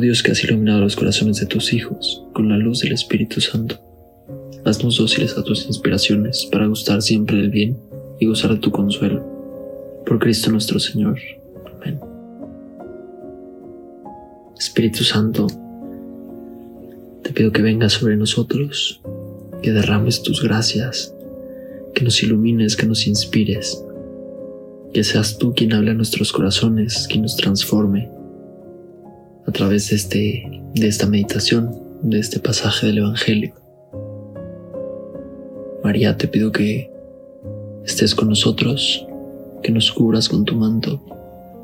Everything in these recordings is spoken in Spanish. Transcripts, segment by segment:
Dios que has iluminado los corazones de tus hijos con la luz del Espíritu Santo, haznos dóciles a tus inspiraciones para gustar siempre del bien y gozar de tu consuelo. Por Cristo nuestro Señor. Amén. Espíritu Santo, te pido que vengas sobre nosotros, que derrames tus gracias, que nos ilumines, que nos inspires, que seas tú quien hable a nuestros corazones, quien nos transforme a través de, este, de esta meditación, de este pasaje del Evangelio. María, te pido que estés con nosotros, que nos cubras con tu manto,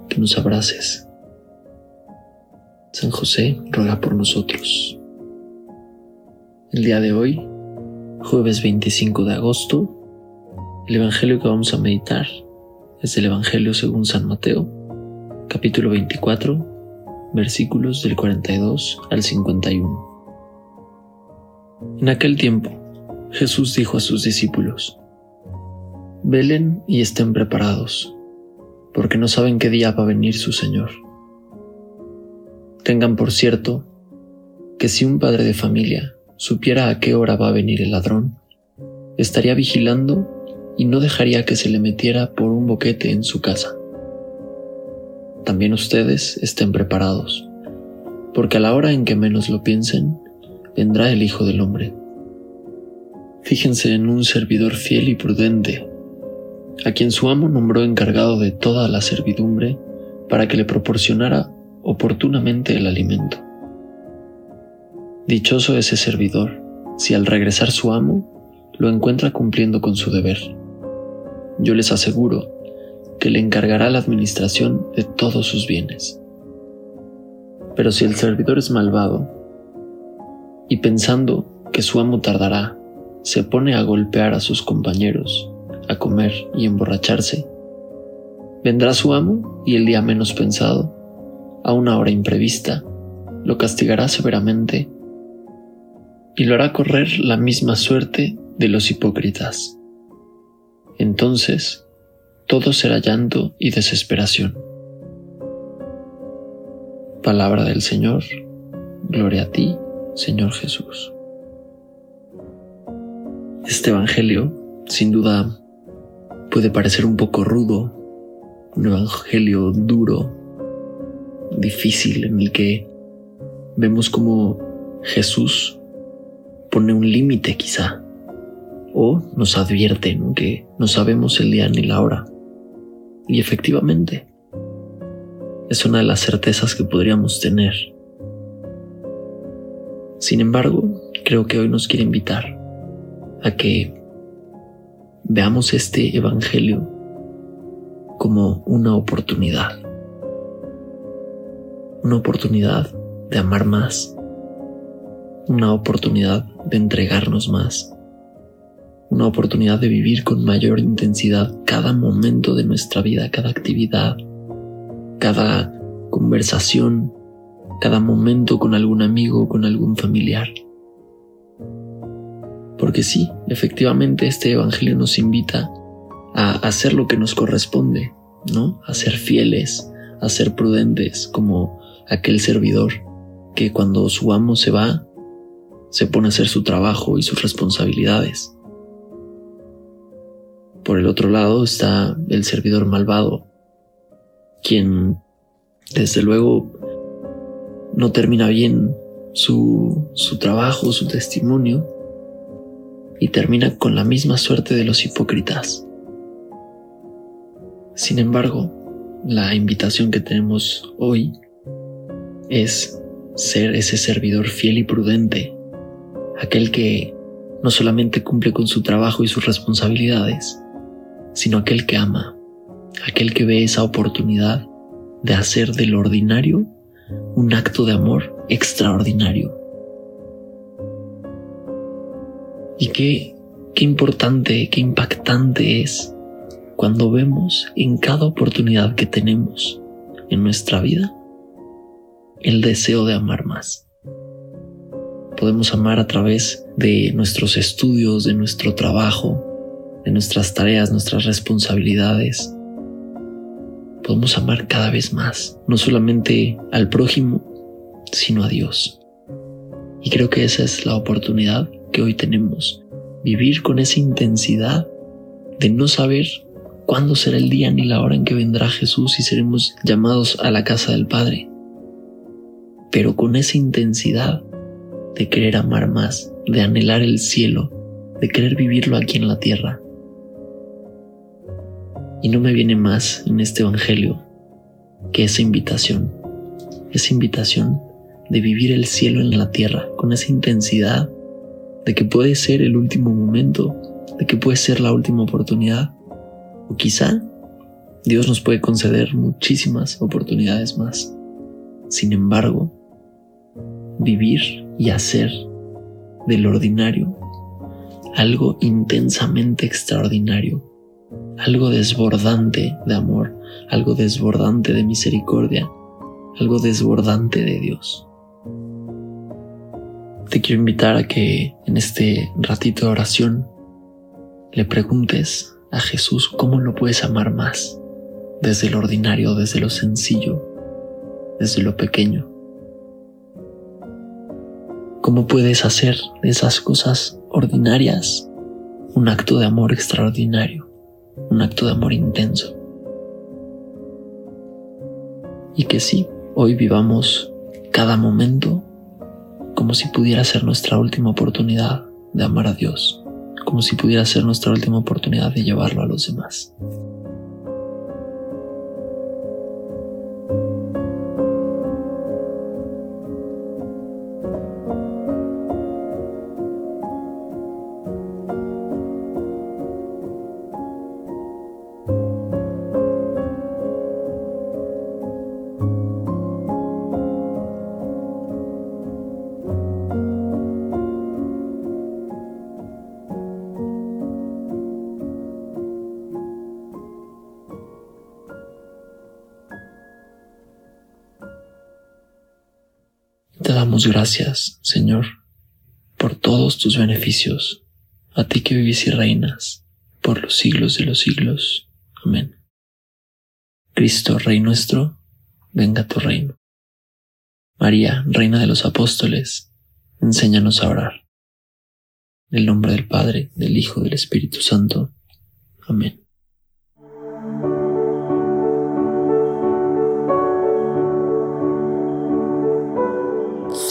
que nos abraces. San José, ruega por nosotros. El día de hoy, jueves 25 de agosto, el Evangelio que vamos a meditar es el Evangelio según San Mateo, capítulo 24, versículos del 42 al 51. En aquel tiempo, Jesús dijo a sus discípulos, Velen y estén preparados, porque no saben qué día va a venir su Señor. Tengan por cierto que si un padre de familia supiera a qué hora va a venir el ladrón, estaría vigilando y no dejaría que se le metiera por un boquete en su casa también ustedes estén preparados, porque a la hora en que menos lo piensen, vendrá el Hijo del Hombre. Fíjense en un servidor fiel y prudente, a quien su amo nombró encargado de toda la servidumbre para que le proporcionara oportunamente el alimento. Dichoso ese servidor, si al regresar su amo lo encuentra cumpliendo con su deber. Yo les aseguro que le encargará la administración de todos sus bienes. Pero si el servidor es malvado y pensando que su amo tardará, se pone a golpear a sus compañeros, a comer y emborracharse, vendrá su amo y el día menos pensado, a una hora imprevista, lo castigará severamente y lo hará correr la misma suerte de los hipócritas. Entonces todo será llanto y desesperación. Palabra del Señor, gloria a ti, Señor Jesús. Este Evangelio, sin duda, puede parecer un poco rudo, un Evangelio duro, difícil, en el que vemos como Jesús pone un límite quizá, o nos advierte que no sabemos el día ni la hora. Y efectivamente, es una de las certezas que podríamos tener. Sin embargo, creo que hoy nos quiere invitar a que veamos este Evangelio como una oportunidad. Una oportunidad de amar más. Una oportunidad de entregarnos más una oportunidad de vivir con mayor intensidad cada momento de nuestra vida, cada actividad, cada conversación, cada momento con algún amigo, con algún familiar. Porque sí, efectivamente este Evangelio nos invita a hacer lo que nos corresponde, ¿no? A ser fieles, a ser prudentes, como aquel servidor que cuando su amo se va, se pone a hacer su trabajo y sus responsabilidades. Por el otro lado está el servidor malvado, quien desde luego no termina bien su, su trabajo, su testimonio, y termina con la misma suerte de los hipócritas. Sin embargo, la invitación que tenemos hoy es ser ese servidor fiel y prudente, aquel que no solamente cumple con su trabajo y sus responsabilidades, sino aquel que ama, aquel que ve esa oportunidad de hacer del ordinario un acto de amor extraordinario. Y qué, qué importante, qué impactante es cuando vemos en cada oportunidad que tenemos en nuestra vida el deseo de amar más. Podemos amar a través de nuestros estudios, de nuestro trabajo, de nuestras tareas, nuestras responsabilidades. Podemos amar cada vez más, no solamente al prójimo, sino a Dios. Y creo que esa es la oportunidad que hoy tenemos, vivir con esa intensidad de no saber cuándo será el día ni la hora en que vendrá Jesús y seremos llamados a la casa del Padre, pero con esa intensidad de querer amar más, de anhelar el cielo, de querer vivirlo aquí en la tierra. Y no me viene más en este Evangelio que esa invitación, esa invitación de vivir el cielo en la tierra con esa intensidad de que puede ser el último momento, de que puede ser la última oportunidad, o quizá Dios nos puede conceder muchísimas oportunidades más. Sin embargo, vivir y hacer del ordinario algo intensamente extraordinario, algo desbordante de amor, algo desbordante de misericordia, algo desbordante de Dios. Te quiero invitar a que en este ratito de oración le preguntes a Jesús cómo lo puedes amar más, desde lo ordinario, desde lo sencillo, desde lo pequeño. ¿Cómo puedes hacer de esas cosas ordinarias un acto de amor extraordinario, un acto de amor intenso? Y que sí, hoy vivamos cada momento como si pudiera ser nuestra última oportunidad de amar a Dios, como si pudiera ser nuestra última oportunidad de llevarlo a los demás. Damos gracias, Señor, por todos tus beneficios, a ti que vivís y reinas por los siglos de los siglos. Amén. Cristo, Rey nuestro, venga tu reino. María, Reina de los Apóstoles, enséñanos a orar. En el nombre del Padre, del Hijo, del Espíritu Santo. Amén.